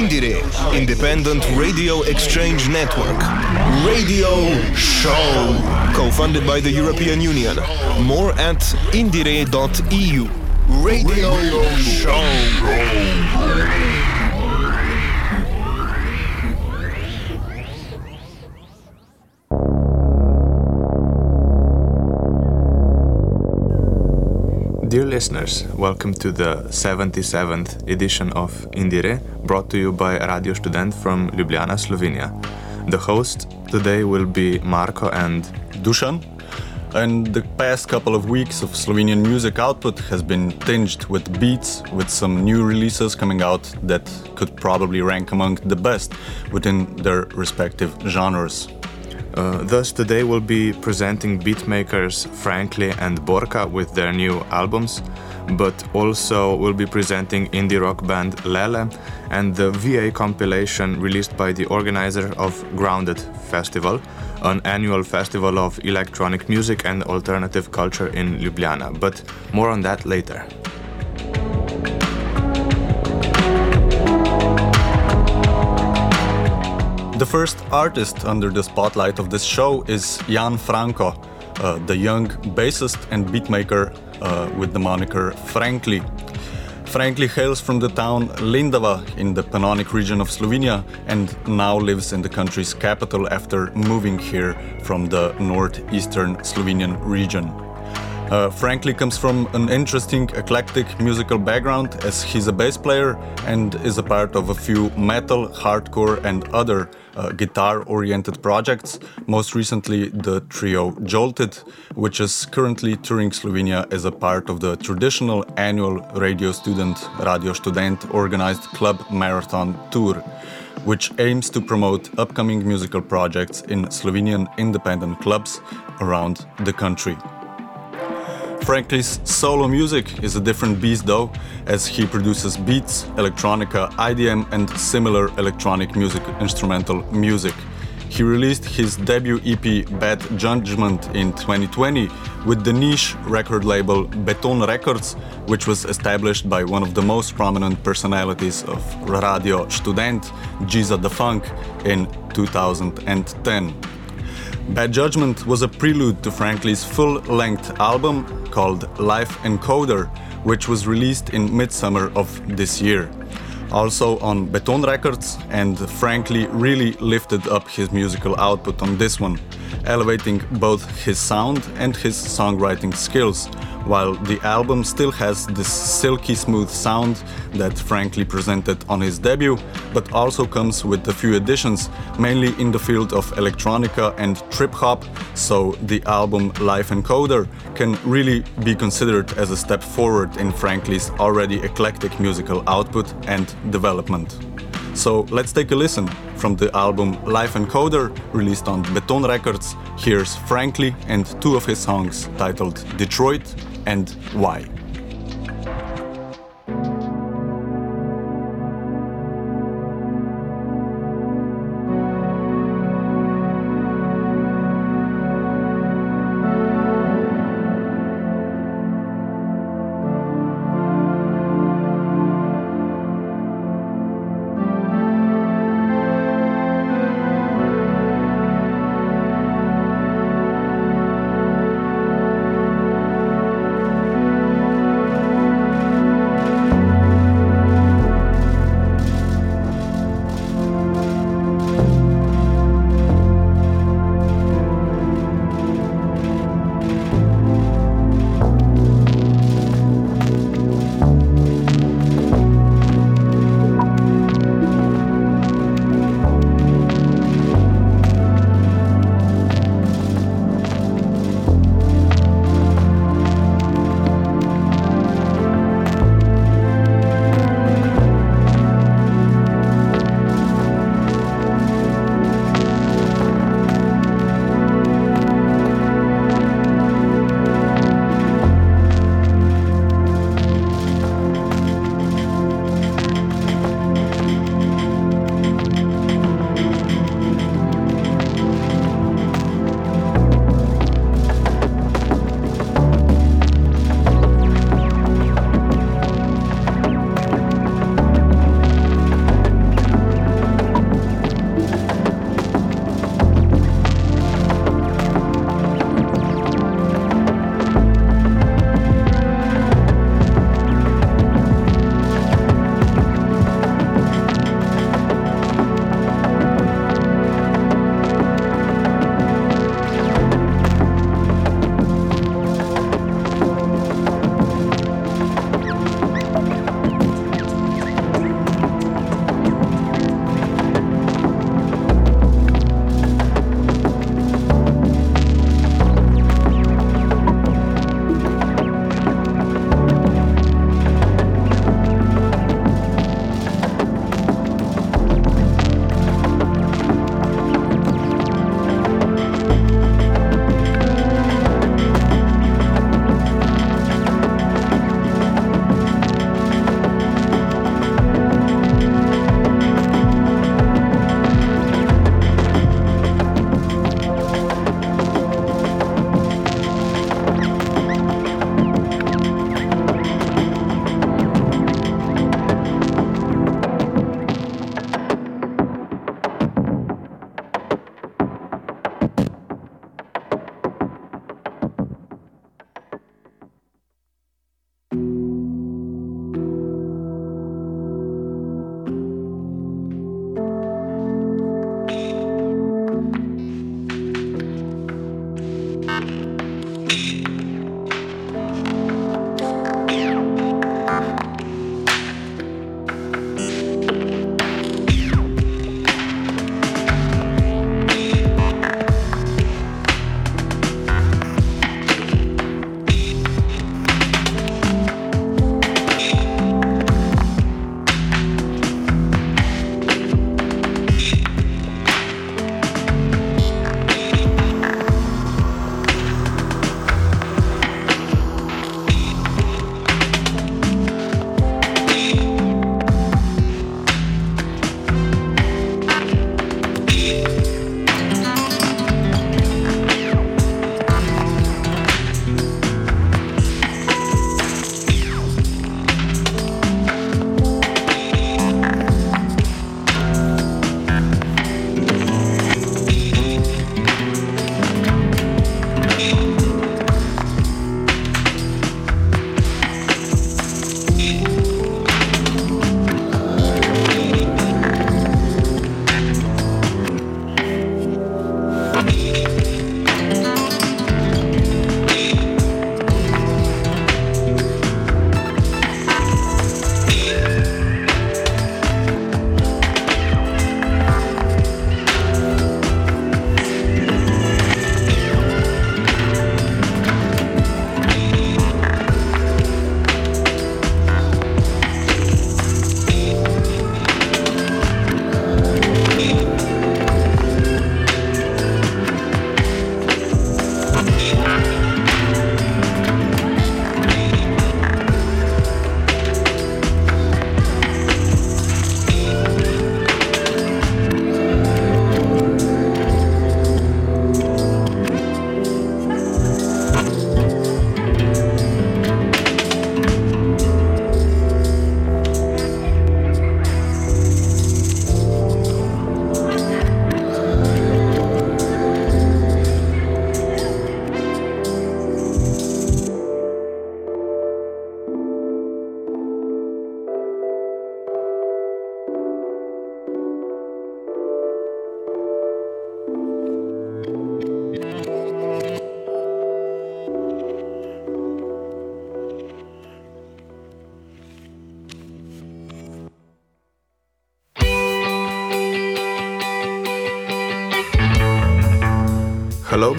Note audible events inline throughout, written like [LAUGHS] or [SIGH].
IndieRE, Independent Radio Exchange Network. Radio Show. Co-funded by the European Union. More at indire.eu. Radio, Show. Dear listeners, welcome to the 77th edition of IndieRE, brought to you by Radio Student from Ljubljana, Slovenia. The host today will be Marko and Dušan. And the past couple of weeks of Slovenian music output has been tinged with beats, with some new releases coming out that could probably rank among the best within their respective genres. Uh, thus, today we'll be presenting beatmakers Frankly and Borka with their new albums, but also we'll be presenting indie rock band Lelee and the VA compilation released by the organizer of Grounded Festival, an annual festival of electronic music and alternative culture in Ljubljana. But more on that later. The first artist under the spotlight of this show is Jan Franko, uh, the young bassist and beatmaker uh, with the moniker Frankly. Frankly hails from the town Lendava in the Pannonic region of Slovenia and now lives in the country's capital after moving here from the northeastern Slovenian region. Uh, Frankly comes from an interesting eclectic musical background as he's a bass player and is a part of a few metal, hardcore, and other uh, guitar oriented projects. Most recently, the trio Jolted, which is currently touring Slovenia as a part of the traditional annual Radio Student Radio Student organized club marathon tour which aims to promote upcoming musical projects in Slovenian independent clubs around the country. Frankly's solo music is a different beast though, as he produces beats, electronica, IDM, and similar electronic music instrumental music. He released his debut EP Bad Judgment in 2020 with the niche record label Beton Records, which was established by one of the most prominent personalities of Radio Student, Giza the Funk, in 2010. Bad Judgment was a prelude to Frankly's full length album called Life Encoder, which was released in midsummer of this year. Also on Beton Records, and Frankly really lifted up his musical output on this one, elevating both his sound and his songwriting skills while the album still has this silky smooth sound that Frankly presented on his debut, but also comes with a few additions, mainly in the field of electronica and trip hop, so the album Life Encoder can really be considered as a step forward in Frankly's already eclectic musical output and development. So let's take a listen from the album Life Encoder, released on Beton Records. Here's Frankly and two of his songs titled Detroit and why.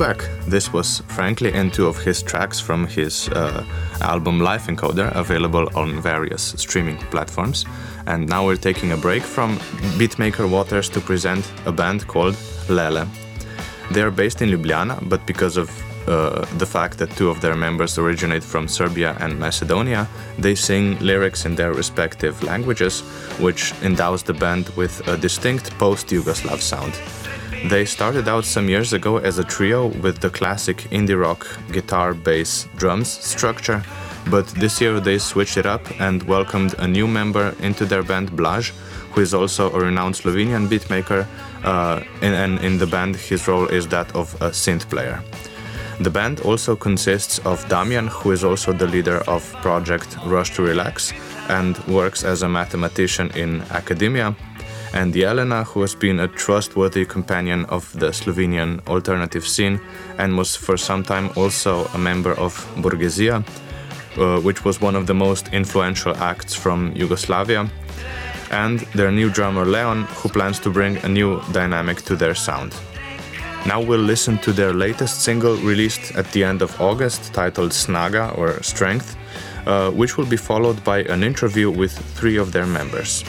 Back. This was Frankly and two of his tracks from his uh, album Life Encoder, available on various streaming platforms. And now we're taking a break from Beatmaker Waters to present a band called Lelee. They are based in Ljubljana, but because of uh, the fact that two of their members originate from Serbia and Macedonia, they sing lyrics in their respective languages, which endows the band with a distinct post Yugoslav sound. They started out some years ago as a trio with the classic indie rock guitar, bass, drums structure, but this year they switched it up and welcomed a new member into their band, Blaž, who is also a renowned Slovenian beatmaker, uh, and, and in the band his role is that of a synth player. The band also consists of Damian, who is also the leader of project Rush to Relax and works as a mathematician in academia, and Jelena, who has been a trustworthy companion of the Slovenian alternative scene and was for some time also a member of Borghesia, uh, which was one of the most influential acts from Yugoslavia, and their new drummer Leon, who plans to bring a new dynamic to their sound. Now we'll listen to their latest single released at the end of August titled Snaga or Strength, uh, which will be followed by an interview with three of their members.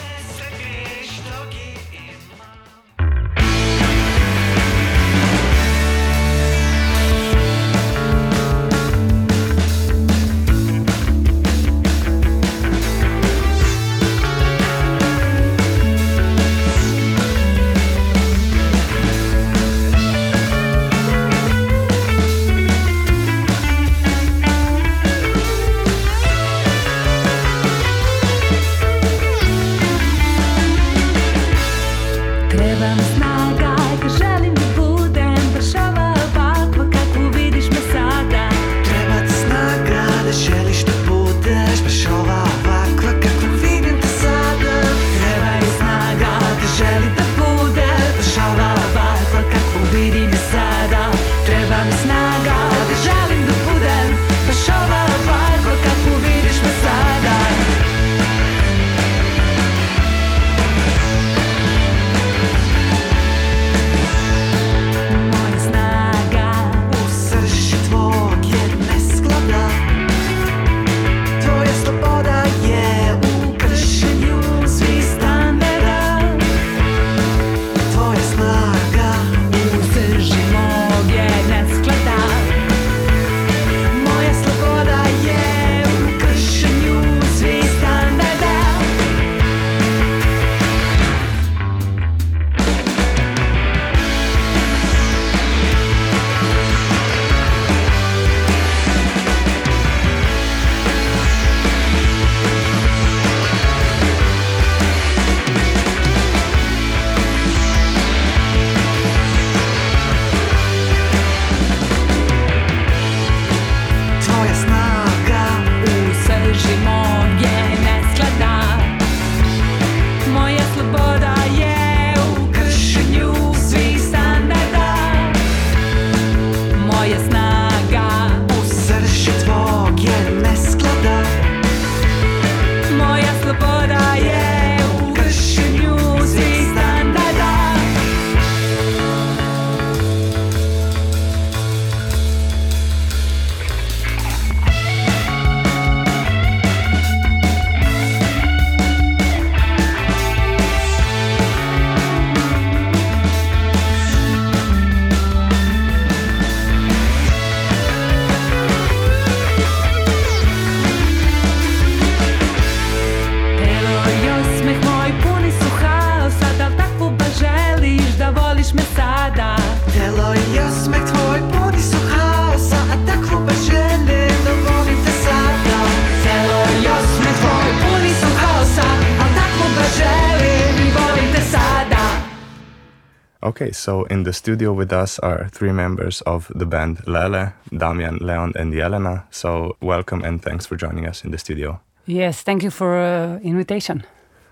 Okay, so in the studio with us are three members of the band Lelee, Damian, Leon, and Jelena. So welcome and thanks for joining us in the studio. Yes, thank you for uh, invitation.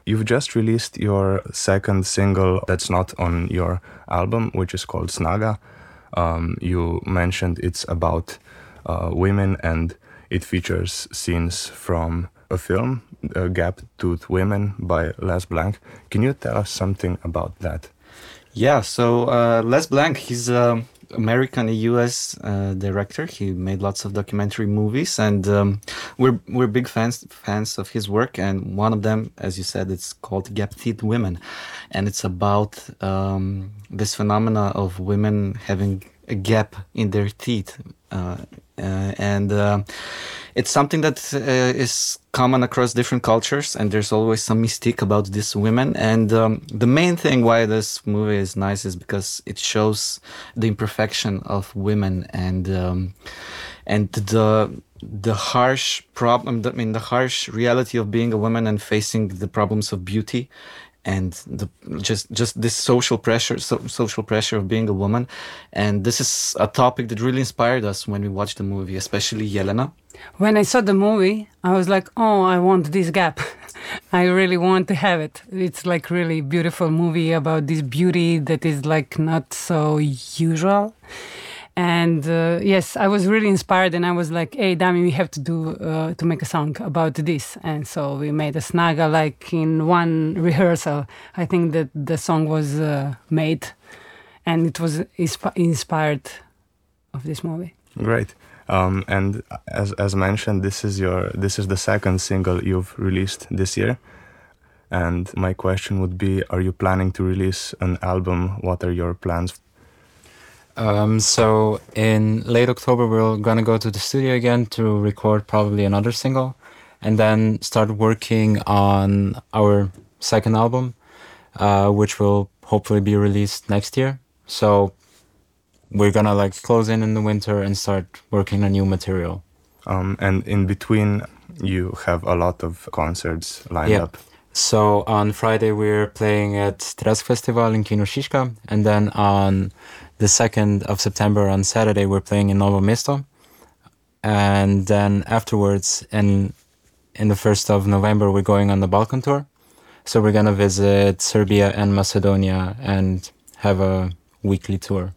You've just released your second single that's not on your album, which is called Snaga. Um, you mentioned it's about uh, women and it features scenes from a film, uh, Gap Tooth Women by Les Blank. Can you tell us something about that? Yeah, so uh, Les Blank, he's a American, U.S. Uh, director. He made lots of documentary movies, and um, we're we're big fans fans of his work. And one of them, as you said, it's called Gap Teeth Women, and it's about um, this phenomena of women having a gap in their teeth, uh, and uh, it's something that uh, is common across different cultures, and there's always some mystique about these women. And um, the main thing why this movie is nice is because it shows the imperfection of women and um, and the the harsh problem. I mean, the harsh reality of being a woman and facing the problems of beauty and the just just this social pressure so, social pressure of being a woman. And this is a topic that really inspired us when we watched the movie especially Jelena. When I saw the movie I was like oh I want this gap. [LAUGHS] I really want to have it. It's like really beautiful movie about this beauty that is like not so usual and uh, yes i was really inspired and i was like hey dami we have to do uh, to make a song about this. And so we made a snaga like in one [LAUGHS] rehearsal. I think that the song was uh, made. And it was insp inspired of this movie. Great. Um, and as, as mentioned this is your this is the second single you've released this year. And my question would be are you planning to release an album? What are your plans um, so in late October, we're gonna go to the studio again to record probably another single, and then start working on our second album, uh, which will hopefully be released next year. So we're gonna like close in in the winter and start working on new material. Um, and in between, you have a lot of concerts lined yeah. up. So on Friday we're playing at Tresk Festival in Kino Šiška, and then on the 2nd of September on Saturday, we're playing in Novo Mesto. And then afterwards, in, in the 1st of November, we're going on the Balkan tour. So we're going to visit Serbia and Macedonia and have a weekly tour.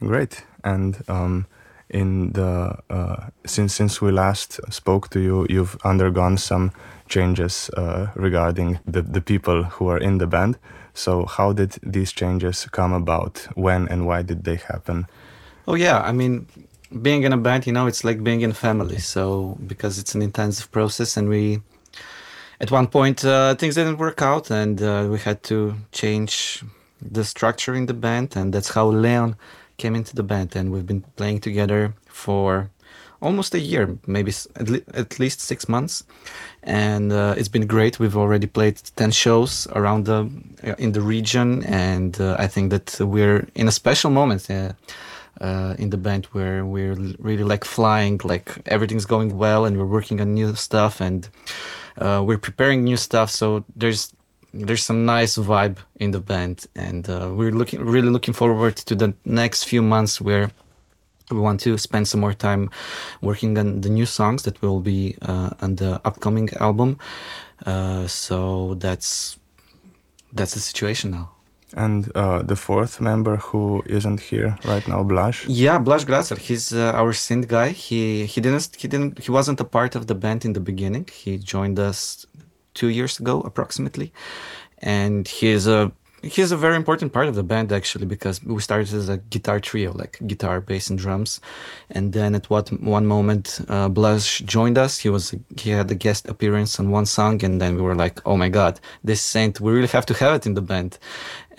Great. And um, in the uh, since since we last spoke to you, you've undergone some changes uh, regarding the, the people who are in the band. So, how did these changes come about? When and why did they happen? Oh, yeah. I mean, being in a band, you know, it's like being in a family. So, because it's an intensive process, and we, at one point, uh, things didn't work out, and uh, we had to change the structure in the band, and that's how Leon came into the band. And we've been playing together for almost a year, maybe at, le- at least six months, and uh, it's been great. We've already played ten shows around the uh, in the region, and uh, I think that we're in a special moment. Uh, uh, in the band where we're really like flying like everything's going well and we're working on new stuff and uh, we're preparing new stuff so there's there's some nice vibe in the band and we're looking really looking forward to the next few months where we want to spend some more time working on the new songs that will be uh, on the upcoming album. Uh, so that's that's the situation now. And uh, the fourth member who isn't here right now, Blaž. Yeah, Blaž Gracer. He's uh, our synth guy. He he didn't he didn't he wasn't a part of the band in the beginning. He joined us two years ago approximately, and he's a he's a very important part of the band actually because we started as a guitar trio like guitar bass and drums. And then at what one moment uh, Blaž joined us. He was he had a guest appearance on one song and then we were like oh my god this saint we really have to have it in the band.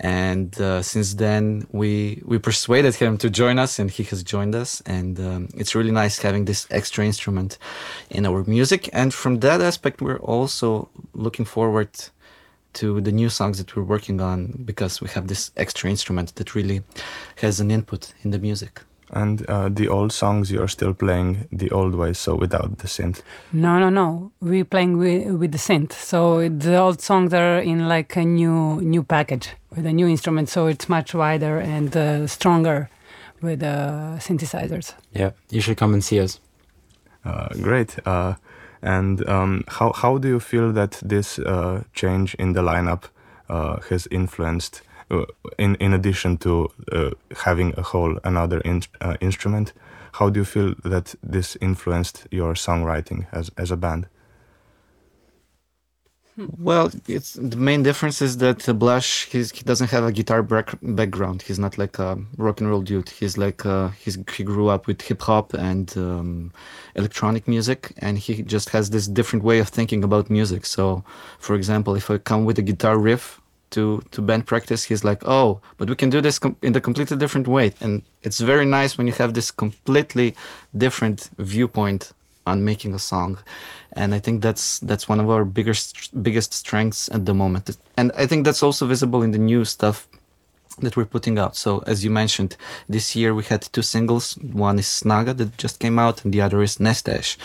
And uh, since then we we persuaded him to join us and he has joined us. And um, it's really nice having this extra instrument in our music. And from that aspect we're also looking forward to the new songs that we're working on because we have this extra instrument that really has an input in the music. And uh, the old songs you're still playing the old way, so without the synth. No, no, no. We're playing with, with the synth. So the old songs are in like a new new package with a new instrument. So it's much wider and uh, stronger with uh, synthesizers. Yeah, you should come and see us. Uh, great. Uh, and um, how how do you feel that this uh, change in the lineup uh, has influenced? Uh, in in addition to uh, having a whole another in, uh, instrument, how do you feel that this influenced your songwriting as as a band? Well, it's the main difference is that Blaž he's, he doesn't have a guitar back, background. He's not like a rock and roll dude. He's like uh, he's he grew up with hip hop and um, electronic music, and he just has this different way of thinking about music. So, for example, if I come with a guitar riff to to band practice, he's like, "Oh, but we can do this com- in a completely different way." And it's very nice when you have this completely different viewpoint on making a song. And i think that's that's one of our biggest biggest strengths at the moment. And i think that's also visible in the new stuff that we're putting out. So as you mentioned this year we had two singles. One is snaga that just came out and the other is nestaješ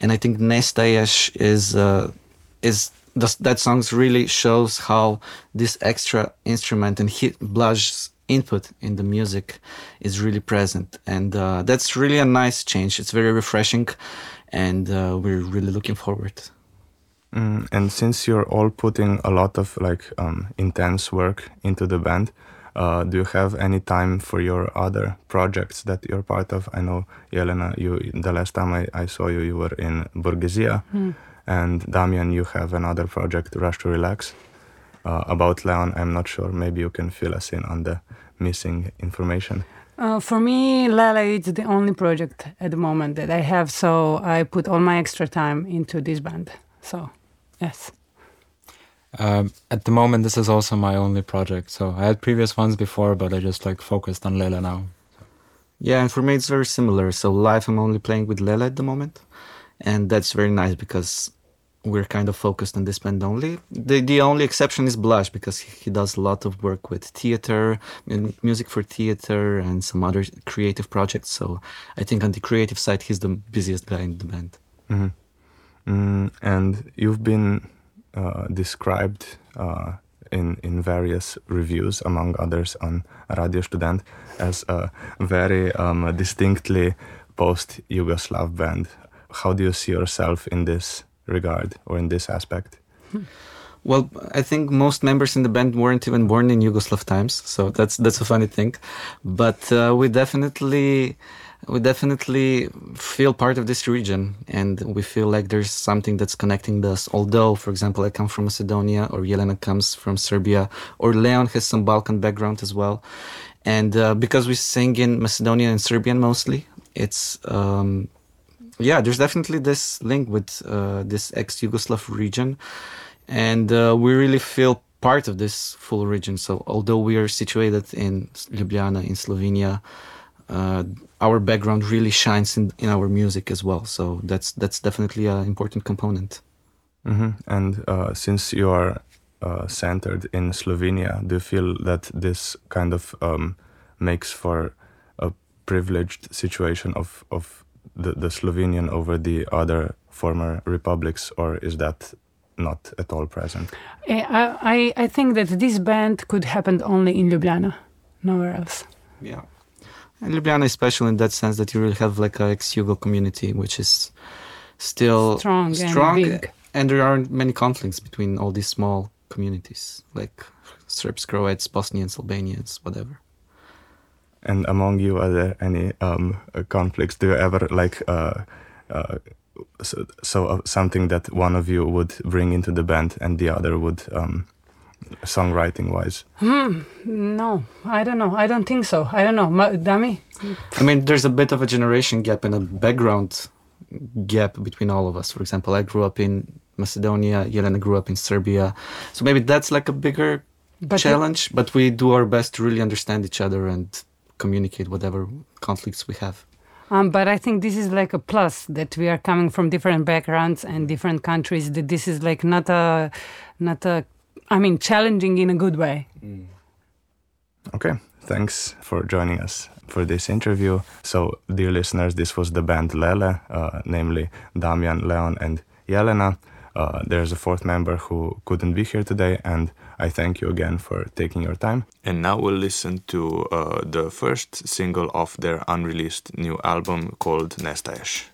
and i think nestaješ is uh, is that song really shows how this extra instrument and he, Blaž input in the music is really present. And uh, that's really a nice change. It's very refreshing. And uh, we're really looking forward. Mm, and since you're all putting a lot of like um, intense work into the band uh, do you have any time for your other projects that you're part of? I know Jelena you the last time i, I saw you you were in Borghesia mm. and damian you have another project rush to relax uh, about Leon, I'm not sure. Maybe you can fill us in on the missing information. Uh, for me, Lelee is the only project at the moment that I have, so I put all my extra time into this band. So, yes. Um, at the moment, this is also my only project. So I had previous ones before, but I just like focused on Lelee now. Yeah, and for me it's very similar. So live, I'm only playing with Lelee at the moment, and that's very nice because we're kind of focused on this band only. The the only exception is Blaž because he does a lot of work with theater, and music for theater, and some other creative projects. So I think on the creative side, he's the busiest guy in the band. Mm-hmm. Mm, and you've been uh, described uh, in in various reviews, among others on Radio Student, as a very um, distinctly post-Yugoslav band. How do you see yourself in this? Regard or in this aspect? Well, I think most members in the band weren't even born in Yugoslav times, so that's that's a funny thing. But uh, we definitely we definitely feel part of this region, and we feel like there's something that's connecting us. Although, for example, I come from Macedonia, or Jelena comes from Serbia, or Leon has some Balkan background as well, and uh, because we sing in Macedonian and Serbian mostly, it's um, yeah, there's definitely this link with uh, this ex-Yugoslav region, and uh, we really feel part of this full region. So although we are situated in Ljubljana in Slovenia, uh, our background really shines in, in our music as well. So that's that's definitely an important component. Mm-hmm. And uh, since you are uh, centered in Slovenia, do you feel that this kind of um, makes for a privileged situation of of the, the Slovenian over the other former republics, or is that not at all present? Eh, I, I, I think that this band could happen only in Ljubljana, nowhere else. Yeah. And Ljubljana is special in that sense that you really have like a ex-Yugo community, which is still strong, strong and, and there aren't many conflicts between all these small communities, like Serbs, Croats, Bosnians, Albanians, whatever. And among you, are there any um, conflicts? Do you ever like uh, uh, so, so uh, something that one of you would bring into the band and the other would um, songwriting wise? Hmm, no, I don't know. I don't think so. I don't know. Dami? I mean, there's a bit of a generation gap and a background gap between all of us. For example, I grew up in Macedonia, Jelena grew up in Serbia. So maybe that's like a bigger but challenge, it, but we do our best to really understand each other and communicate whatever conflicts we have. Um, but I think this is like a plus that we are coming from different backgrounds and different countries. That this is like not a, not a, I mean, challenging in a good way. Mm. Okay, thanks for joining us for this interview. So, dear listeners, this was the band Lelee, uh, namely Damian, Leon, and Jelena. Uh, there's a fourth member who couldn't be here today, and I thank you again for taking your time. And now we'll listen to uh, the first single of their unreleased new album called Nestaješ.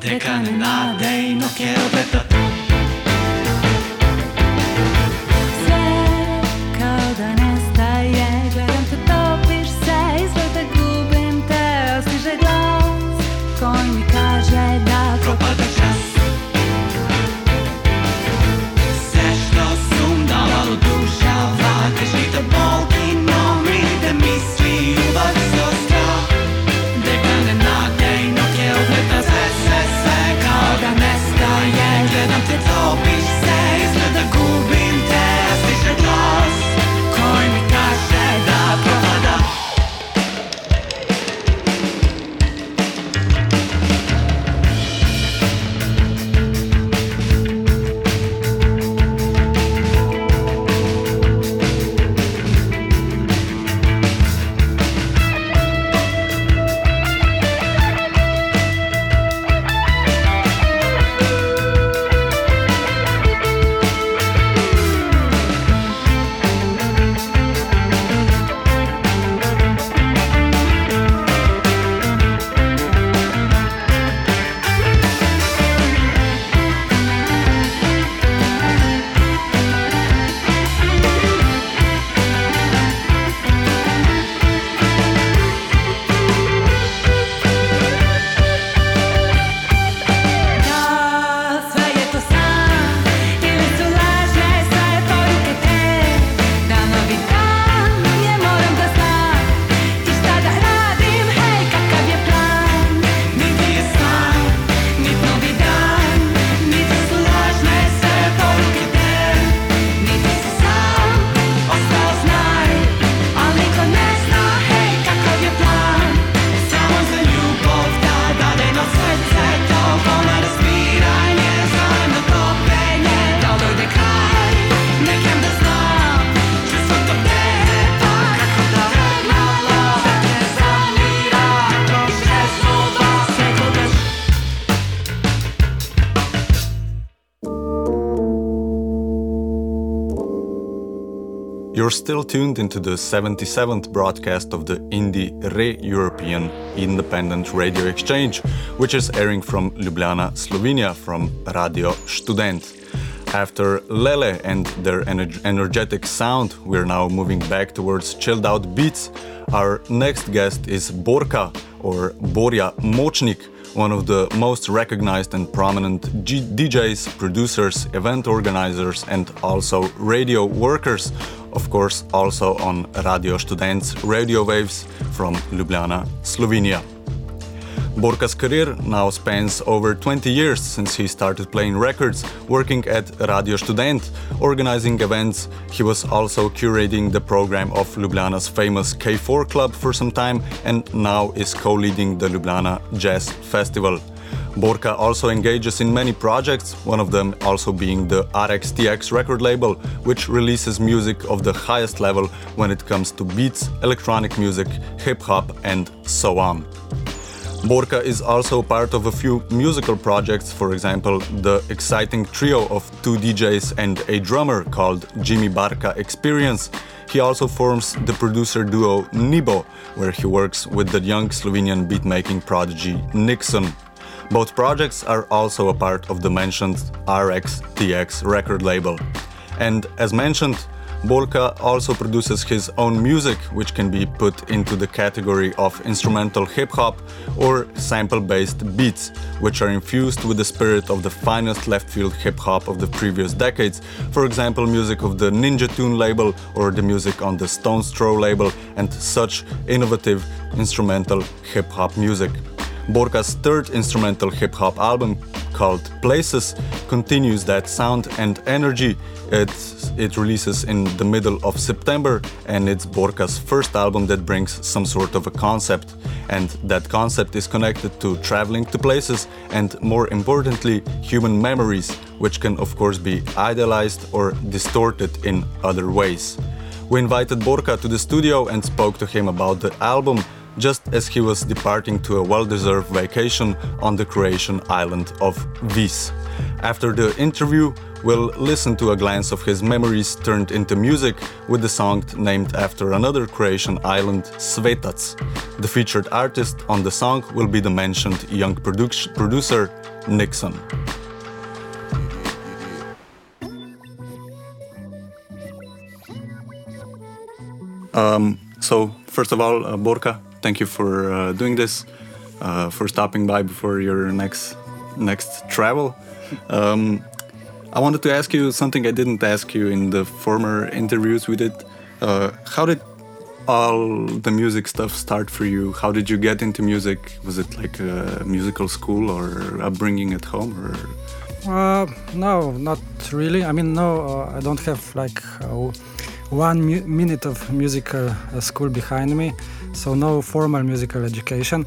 Dekan na dejno kjell still tuned into the 77th broadcast of the Indie Re European Independent Radio Exchange, which is airing from Ljubljana, Slovenia, from Radio Student. After Lelee and their ener- energetic sound, we're now moving back towards chilled out beats. Our next guest is Borka, or Borja Močnik, one of the most recognized and prominent G- DJs, producers, event organizers, and also radio workers. Of course, also on Radio Students radio waves from Ljubljana, Slovenia. Borka's career now spans over 20 years since he started playing records, working at Radio Student, organizing events. He was also curating the program of Ljubljana's famous K4 Club for some time and now is co leading the Ljubljana Jazz Festival. Borka also engages in many projects, one of them also being the rx:tx record label, which releases music of the highest level when it comes to beats, electronic music, hip hop, and so on. Borka is also part of a few musical projects, for example, the exciting trio of two DJs and a drummer called Jimmy Barka Experience. He also forms the producer duo Nibo, where he works with the young Slovenian beatmaking prodigy nikson. Both projects are also a part of the mentioned rx:tx record label. And as mentioned, Borka also produces his own music, which can be put into the category of instrumental hip hop or sample based beats, which are infused with the spirit of the finest left field hip hop of the previous decades. For example, music of the Ninja Tune label or the music on the Stones Throw label, and such innovative instrumental hip hop music. Borka's third instrumental hip hop album, called Places, continues that sound and energy. It, it releases in the middle of September, and it's Borka's first album that brings some sort of a concept. And that concept is connected to traveling to places and, more importantly, human memories, which can, of course, be idealized or distorted in other ways. We invited Borka to the studio and spoke to him about the album, just as he was departing to a well deserved vacation on the Croatian island of Vis. After the interview, we'll listen to a glance of his memories turned into music with the song named after another Croatian island, Svetac. The featured artist on the song will be the mentioned young produ- producer, nikson. Um, so, first of all, uh, Borka, thank you for uh, doing this, uh, for stopping by before your next next travel. Um, I wanted to ask you something I didn't ask you in the former interviews we did. Uh, how did all the music stuff start for you? How did you get into music? Was it like a musical school or upbringing at home, or Uh, no, not really. I mean, no, uh, I don't have like uh, one minute of musical uh, school behind me, so no formal musical education.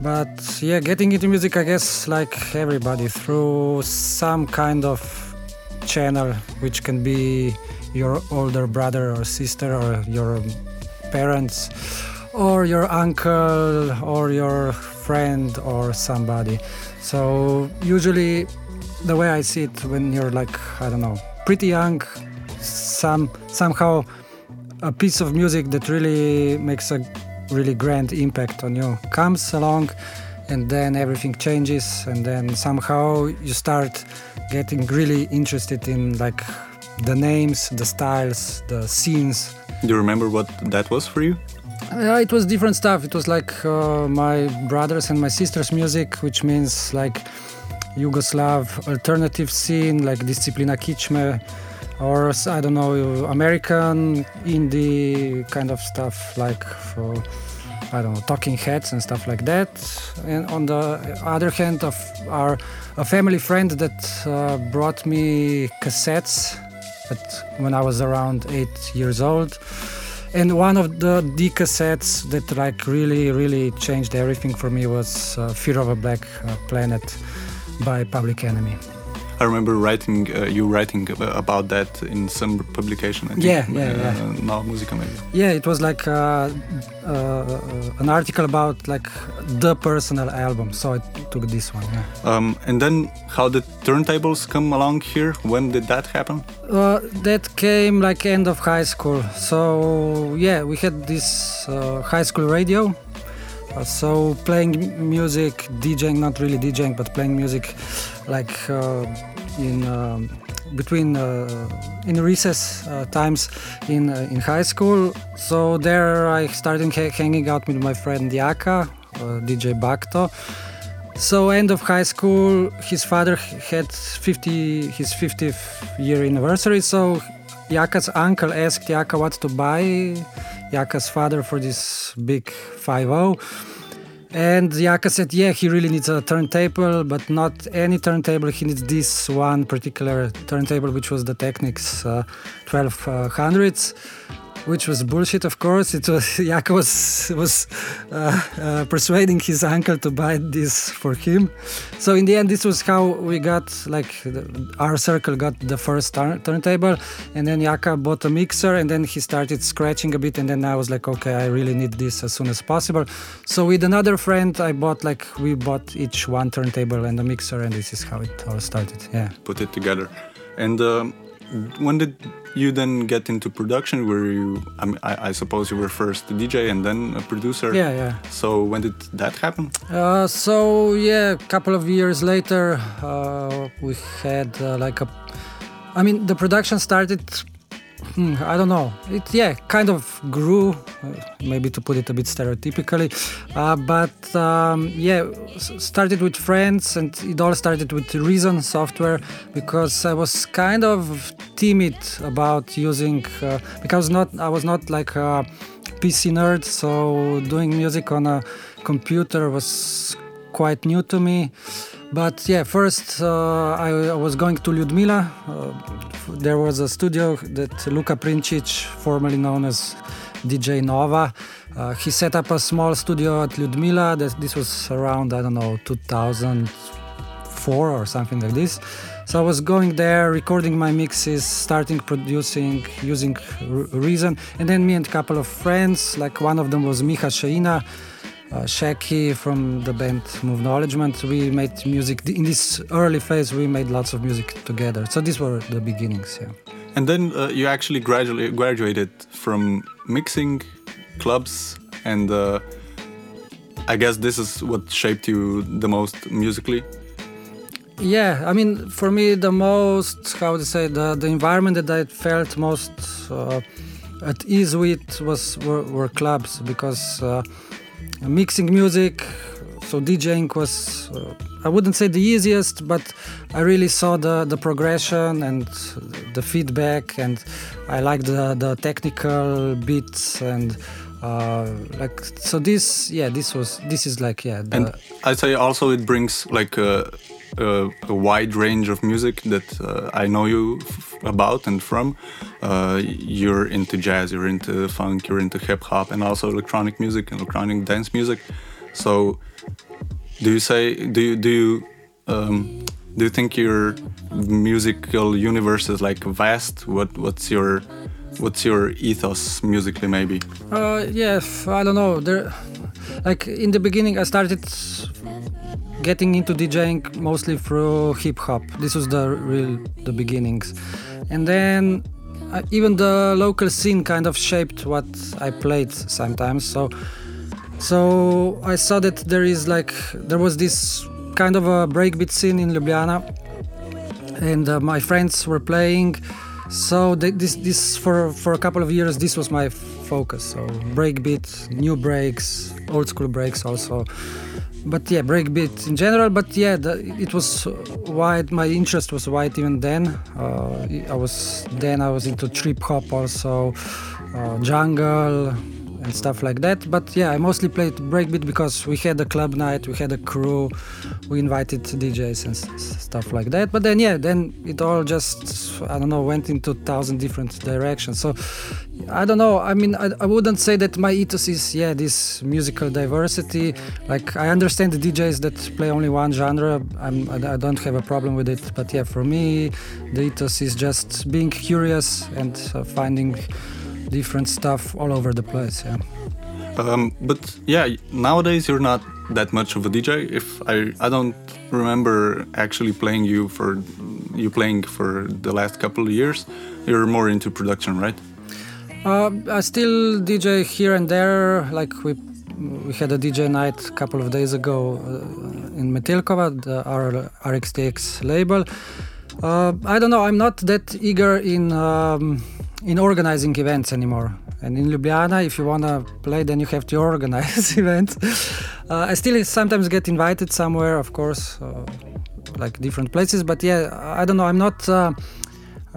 But yeah, getting into music, I guess, like everybody, through some kind of channel, which can be your older brother or sister or your parents or your uncle or your friend or somebody. So usually the way I see it when you're like I don't know pretty young some somehow a piece of music that really makes a really grand impact on you comes along and then everything changes and then somehow you start getting really interested in like the names the styles the scenes do you remember what that was for you? uh, it was different stuff. It was like uh, my brothers and my sisters' music, which means like Yugoslav alternative scene, like Disciplina Kičme, or I don't know, American indie kind of stuff, like for I don't know, Talking Heads and stuff like that. And on the other hand, of our a family friend that uh, brought me cassettes at, when I was around eight years old and one of the D cassettes that like really really changed everything for me was uh, Fear of a Black uh, Planet by Public Enemy. I remember writing uh, you writing about that in some publication. I think. Yeah, yeah, uh, yeah. Now Musica maybe. Yeah, it was like uh, uh, an article about like the personal album, so I took this one. Yeah. Um, and then how the turntables come along here? When did that happen? Uh, that came like end of high school. So yeah, we had this uh, high school radio. Uh, so playing music, DJing, not really DJing, but playing music, like uh, in um, between uh, in recess times in in high school. So there I started ha- hanging out with my friend Jaka, uh, DJ Bakto. So end of high school, his father had 50 his 50th year anniversary. So Jaka's uncle asked Jaka what to buy Jaka's father for this big 5 and Jaka said, yeah, he really needs a turntable, but not any turntable. He needs this one particular turntable, which was the Technics uh, 1200s, which was bullshit, of course. It was [LAUGHS] Jaka was was uh, uh, persuading his uncle to buy this for him. So in the end, this was how we got like the, our circle got the first turn- turntable, and then Jaka bought a mixer, and then he started scratching a bit, and then I was like, okay, I really need this as soon as possible. So with another friend, I bought like we bought each one turntable and a mixer, and this is how it all started. Yeah. Put it together. And um, when did you then get into production? where you? I, mean, I, I suppose you were first a DJ and then a producer. Yeah, yeah. So when did that happen? Uh, so yeah, a couple of years later, uh, we had uh, like a. I mean, the production started. Hmm, I don't know. It yeah, kind of grew, uh, maybe to put it a bit stereotypically, uh, but um, yeah, started with friends, and it all started with Reason software because I was kind of timid about using uh, because not I was not like a PC nerd, so doing music on a computer was quite new to me. But yeah, first uh, I, I was going to Ljudmila. Uh, there was a studio that Luka Princic, formerly known as DJ Nova, uh, he set up a small studio at Ljudmila. This, this was around I don't know 2004 or something like this. So I was going there, recording my mixes, starting producing, using R- Reason, and then me and a couple of friends, like one of them was Micha Sheina, uh, Shaki from the band Move Knowledgement. We made music in this early phase. We made lots of music together. So these were the beginnings. Yeah. And then uh, you actually gradually graduated from mixing clubs, and uh, I guess this is what shaped you the most musically. Yeah, I mean, for me, the most how to say the the environment that I felt most uh, at ease with was were, were clubs because uh, mixing music, so DJing was uh, I wouldn't say the easiest, but I really saw the the progression and the feedback, and I liked the the technical bits and. Uh, like so this yeah this was this is like yeah the, And I say also it brings like a, a, a wide range of music that uh, I know you f- about and from. Uh, you're into jazz, you're into funk, you're into hip hop, and also electronic music and electronic dance music. So, do you say do you do you um, do you think your musical universe is like vast? What what's your what's your ethos musically maybe? Uh, yeah, I don't know. There, like in the beginning, I started getting into DJing mostly through hip hop. This was the real the beginnings, and then uh, even the local scene kind of shaped what I played sometimes. So, so I saw that there is like there was this kind of a breakbeat scene in Ljubljana, and uh, my friends were playing so th- this this for for a couple of years this was my focus so breakbeat new breaks old school breaks also but yeah breakbeat in general but yeah the, it was wide my interest was wide even then uh, i was then i was into trip hop also uh, jungle and stuff like that. But yeah, I mostly played breakbeat because we had a club night, we had a crew, we invited DJs and s- stuff like that. But then yeah, then it all just I don't know went into thousand different directions. So I don't know. I mean, I, I wouldn't say that my ethos is yeah this musical diversity. Like I understand the DJs that play only one genre. I'm, I, I don't have a problem with it. But yeah, for me, the ethos is just being curious and uh, finding different stuff all over the place. Yeah. Um, but yeah, nowadays you're not that much of a DJ. If I I don't remember actually playing you for you playing for the last couple of years. You're more into production, right? Uh, I still DJ here and there. Like we we had a DJ night a couple of days ago uh, in Metelkova, the, our rx:tx label. Uh, I don't know. I'm not that eager in um, in organizing events anymore. And in Ljubljana, if you wanna play, then you have to [LAUGHS] organize [LAUGHS] events. Uh, I still sometimes get invited somewhere, of course, uh, like different places. But yeah, I don't know. I'm not.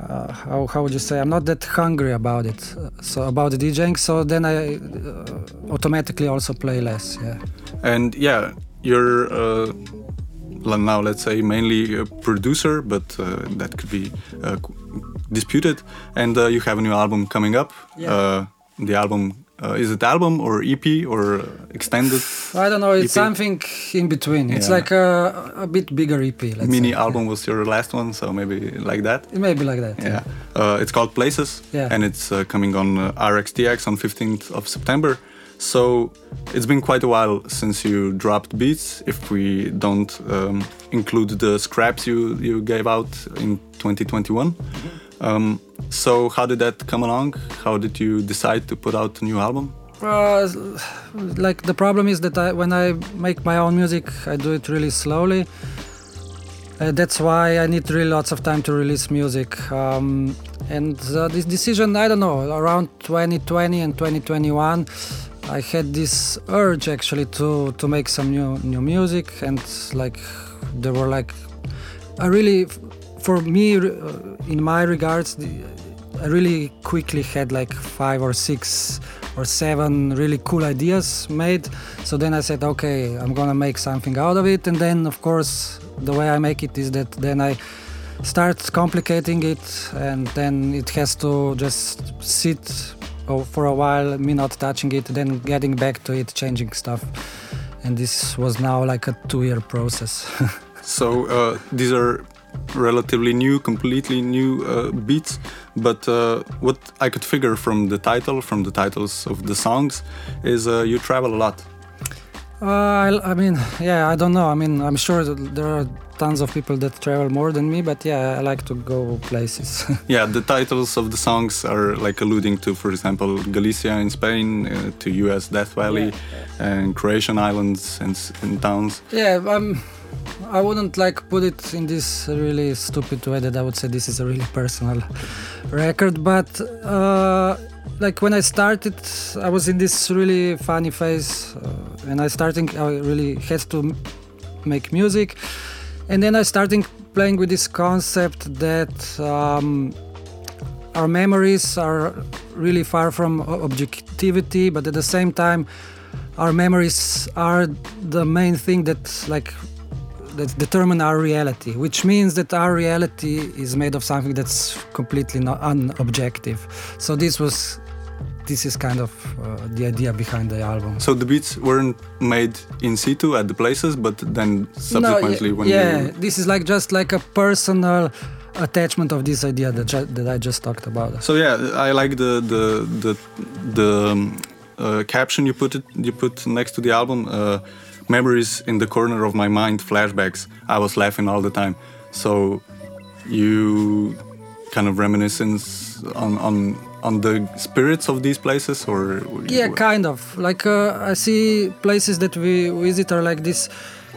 Uh, how, how would you say? I'm not that hungry about it. Uh, so about the DJing. So then I uh, automatically also play less. Yeah. And yeah, you're uh, now let's say mainly a producer, but uh, that could be uh, disputed. And uh, you have a new album coming up. Yeah. Uh, the album uh, is it album or EP or extended I don't know. It's EP? something in between. It's Yeah. like a, a bit bigger EP. Let's mini say. album was your last one, so maybe like that. It may be like that. Yeah, uh, it's called Places, Yeah. and it's uh, coming on uh, rx:tx on 15th of September. So it's been quite a while since you dropped beats. If we don't um, include the scraps you you gave out in 2021. Um, so how did that come along? How did you decide to put out a new album? Uh, like the problem is that I, when I make my own music, I do it really slowly. Uh, that's why I need really lots of time to release music. Um, and uh, this decision, I don't know, around 2020 and 2021, I had this urge actually to to make some new new music, and like there were like, I really, for me, uh, in my regards, I really quickly had like five or six or seven really cool ideas made. So then I said, okay, I'm gonna make something out of it. And then, of course, the way I make it is that then I start complicating it, and then it has to just sit oh, for a while, me not touching it, then getting back to it, changing stuff. And this was now like a two-year process. [LAUGHS] So uh, these are relatively new, completely new uh, beats. But uh, what I could figure from the title, from the titles of the songs, is uh, you travel a lot. Uh, I, I mean, yeah, I don't know. I mean, I'm sure there are tons of people that travel more than me, but yeah, I like to go places. [LAUGHS] Yeah, the titles of the songs are like alluding to, for example, Galicia in Spain, uh, to U.S. Death Valley, and Croatian islands and, and towns. yeah, um, I wouldn't like put it in this really stupid way that I would say this is a really personal record, but uh, like when I started, I was in this really funny phase, uh, and I starting, I really had to make music, and then I starting playing with this concept that um, our memories are really far from objectivity, but at the same time, our memories are the main thing that like that determine our reality, which means that our reality is made of something that's completely not unobjective. So this was, this is kind of uh, the idea behind the album. So the beats weren't made in situ at the places, but then subsequently no, when yeah, you yeah, this is like just like a personal attachment of this idea that ju- that I just talked about. So yeah, I like the the the the um, uh, caption you put it you put next to the album. Uh, Memories in the corner of my mind, flashbacks. I was laughing all the time. So you kind of reminiscence on on on the spirits of these places, or Yeah, kind of. Like uh, I see places that we visit are like this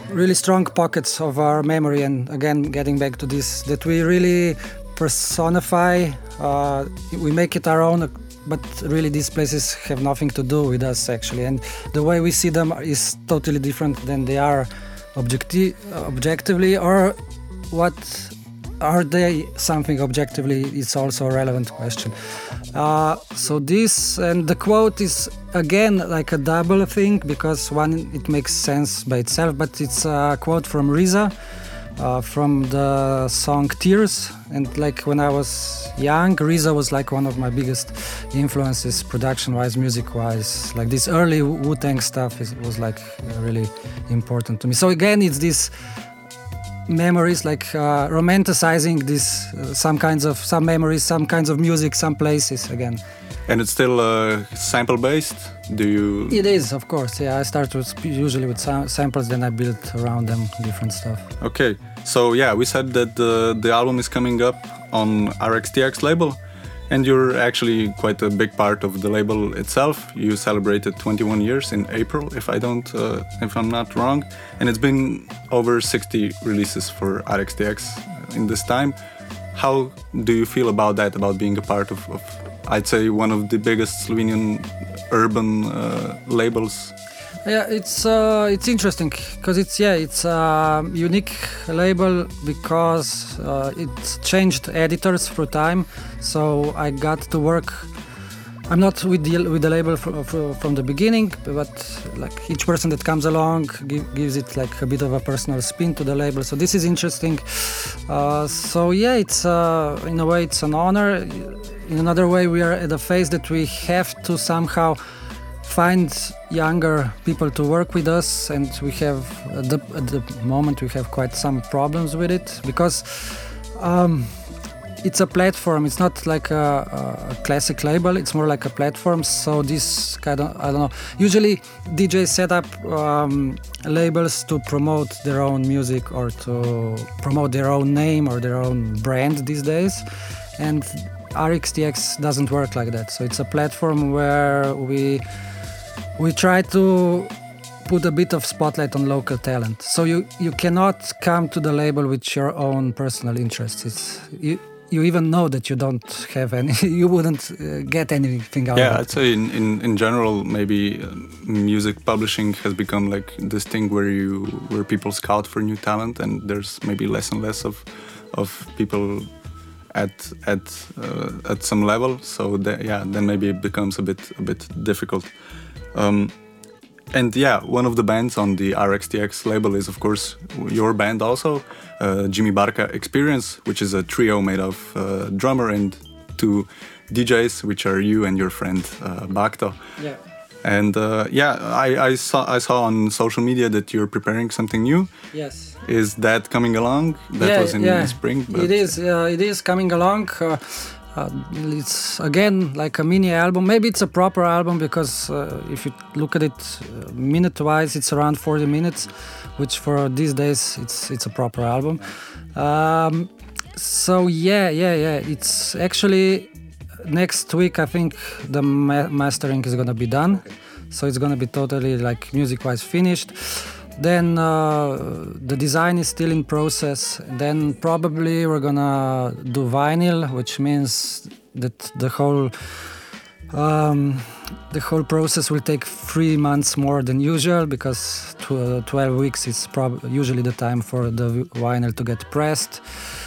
really strong pockets of our memory, and again, getting back to this, that we really personify. Uh, we make it our own, but really these places have nothing to do with us actually, and the way we see them is totally different than they are objecti- objectively, or what are they something objectively? It's also a relevant question. Uh, so this and the quote is again like a double thing because one it makes sense by itself but it's a quote from RZA uh, from the song tears and like when i was young RZA was like one of my biggest influences production wise music wise like this early wu-tang stuff is, was like really important to me. So again it's this memories like uh, romanticizing this uh, some kinds of some memories some kinds of music some places again. And it's still uh, sample based. Do you? it is of course. Yeah i start with usually with sam- samples then i build around them different stuff. Okay, so yeah, we said that the the album is coming up on rx:tx label, and you're actually quite a big part of the label itself. You celebrated 21 years in April, if I don't, uh, if I'm not wrong, and it's been over 60 releases for rx:tx in this time. How do you feel about that? About being a part of, of I'd say, one of the biggest Slovenian urban uh, labels yeah it's uh, it's interesting because it's yeah it's a unique label because uh, it's changed editors through time. So i got to work i'm not with the with the label fr- fr- from the beginning but like each person that comes along gi- gives it like a bit of a personal spin to the label. So this is interesting. Uh, so yeah it's uh, in a way it's an honor. In another way we are at a phase that we have to somehow find younger people to work with us and we have at the, at the moment we have quite some problems with it because um, it's a platform. It's not like a, a classic label. It's more like a platform. So this kind of i don't know. Usually djs set up um, labels to promote their own music or to promote their own name or their own brand these days. And rx:tx doesn't work like that. So it's a platform where we we try to put a bit of spotlight on local talent. So you you cannot come to the label with your own personal interests. It's you you even know that you don't have any. [LAUGHS] You wouldn't uh, get anything out Yeah, of I'd say in, in, in general, maybe uh, music publishing has become like this thing where you where people scout for new talent, and there's maybe less and less of of people at at uh, at some level. So that, yeah, then maybe it becomes a bit a bit difficult. Um, and yeah, one of the bands on the rx:tx label is, of course, your band also, uh, Jimmy Barca Experience, which is a trio made of uh, drummer and two DJs, which are you and your friend uh, Bakto. Yeah. And uh, yeah, I, I saw I saw on social media that you're preparing something new. Yes. Is that coming along? That yeah, was in yeah. spring. It is. Uh, it is coming along. Uh, Uh, it's again like a mini album. Maybe it's a proper album because uh, if you look at it uh, minute wise, it's around 40 minutes, which for these days it's it's a proper album. Um, so yeah, yeah, yeah. It's actually next week. I think the ma- mastering is gonna be done, so it's gonna be totally like music wise finished. Then uh, the design is still in process. Then probably we're gonna do vinyl, which means that the whole um, the whole process will take three months more than usual because tw- uh, 12 weeks is prob- usually the time for the vinyl to get pressed.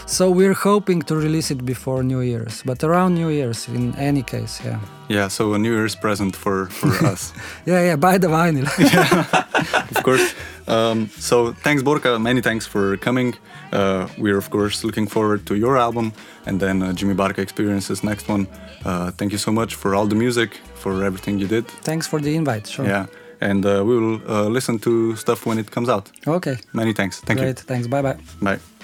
So we're hoping to release it before New Year's, but around New Year's in any case, yeah. Yeah, so a New Year's present for, for [LAUGHS] us. Yeah, yeah, buy the vinyl. [LAUGHS] of course. Um, so thanks, Borka. Many thanks for coming. Uh, we're of course looking forward to your album and then uh, Jimmy Barca Experiences next one. Uh, thank you so much for all the music, for everything you did. Thanks for the invite. Sure. Yeah, and uh, we will uh, listen to stuff when it comes out. Okay. Many thanks. Thank Great. Thanks. Bye bye. you. Bye.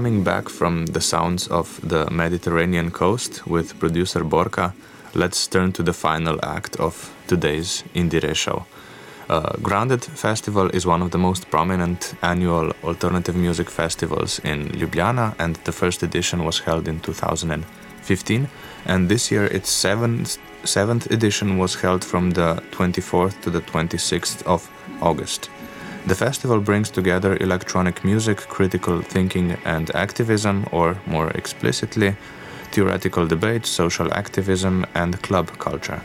Coming back from the sounds of the Mediterranean coast with producer Borka, let's turn to the final act of today's IndieRE show. Uh, Grounded Festival is one of the most prominent annual alternative music festivals in Ljubljana, and the first edition was held in 2015. And this year, its seventh, seventh edition was held from the 24th to the 26th of August. The festival brings together electronic music, critical thinking, and activism, or more explicitly, theoretical debate, social activism, and club culture.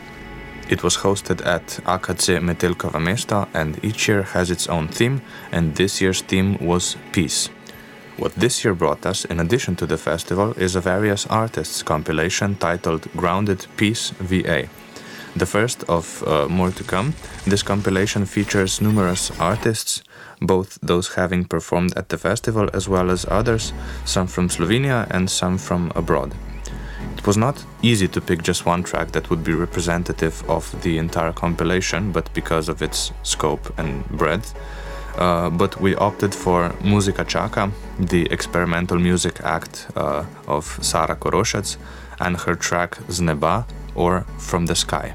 It was hosted at AKC Metelkova Mesto and each year has its own theme, and this year's theme was peace. What this year brought us, in addition to the festival, is a various artists compilation titled Grounded Peace VA. The first of uh, more to come, this compilation features numerous artists, both those having performed at the festival as well as others, some from Slovenia and some from abroad. It was not easy to pick just one track that would be representative of the entire compilation, but because of its scope and breadth, uh, but we opted for Muzikačaka, the experimental music act uh, of Sara Korošec, and her track z neba or From the Sky.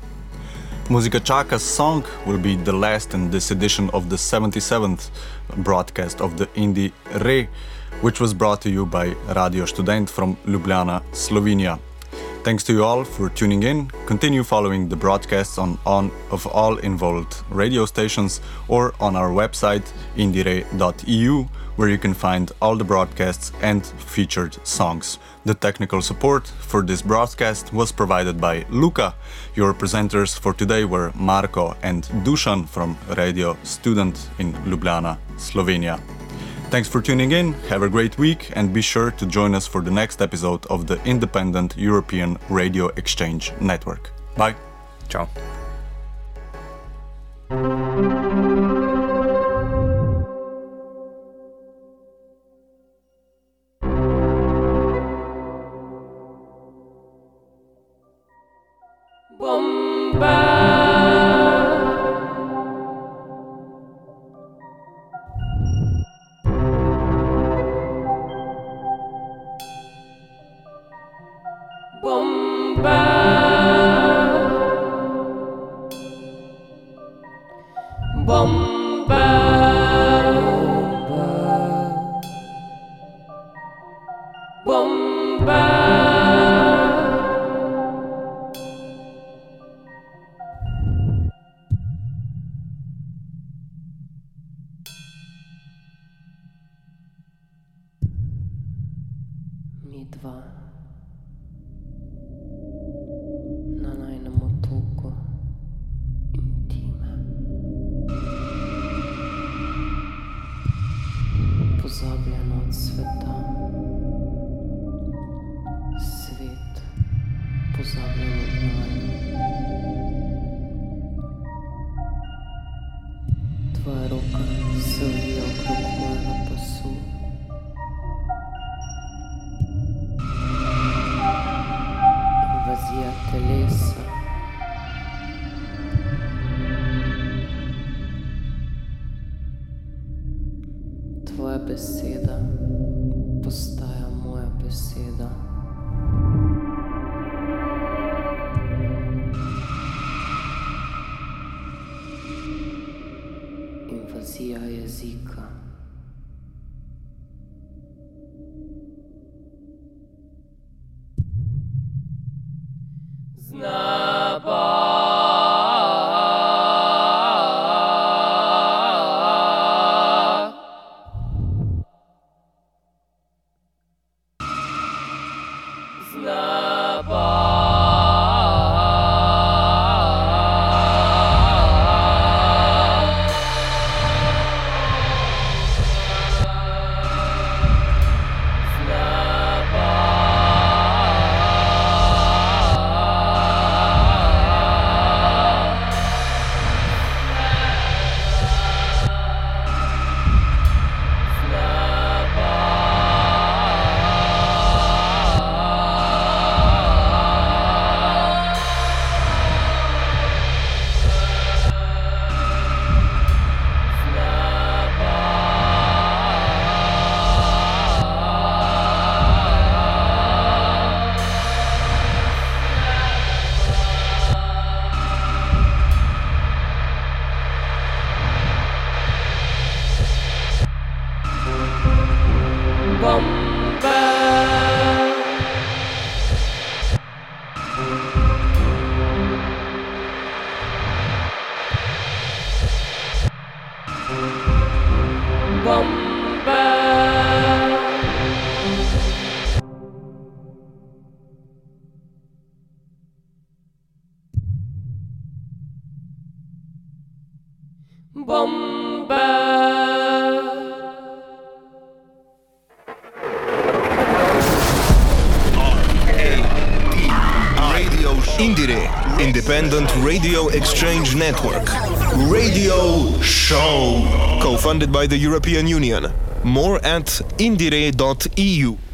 Muzika Čaka's song will be the last in this edition of the 77th broadcast of the Indie Re, which was brought to you by Radio Student from Ljubljana, Slovenia. Thanks to you all for tuning in. Continue following the broadcasts on, on of all involved radio stations or on our website indire.eu where you can find all the broadcasts and featured songs. The technical support for this broadcast was provided by Luca. Your presenters for today were Marko and Dušan from Radio Študent in Ljubljana, Slovenia. Thanks for tuning in, have a great week, and be sure to join us for the next episode of the Independent European Radio Exchange Network. Bye. Ciao. Bombay. By the European Union. More at indire.eu.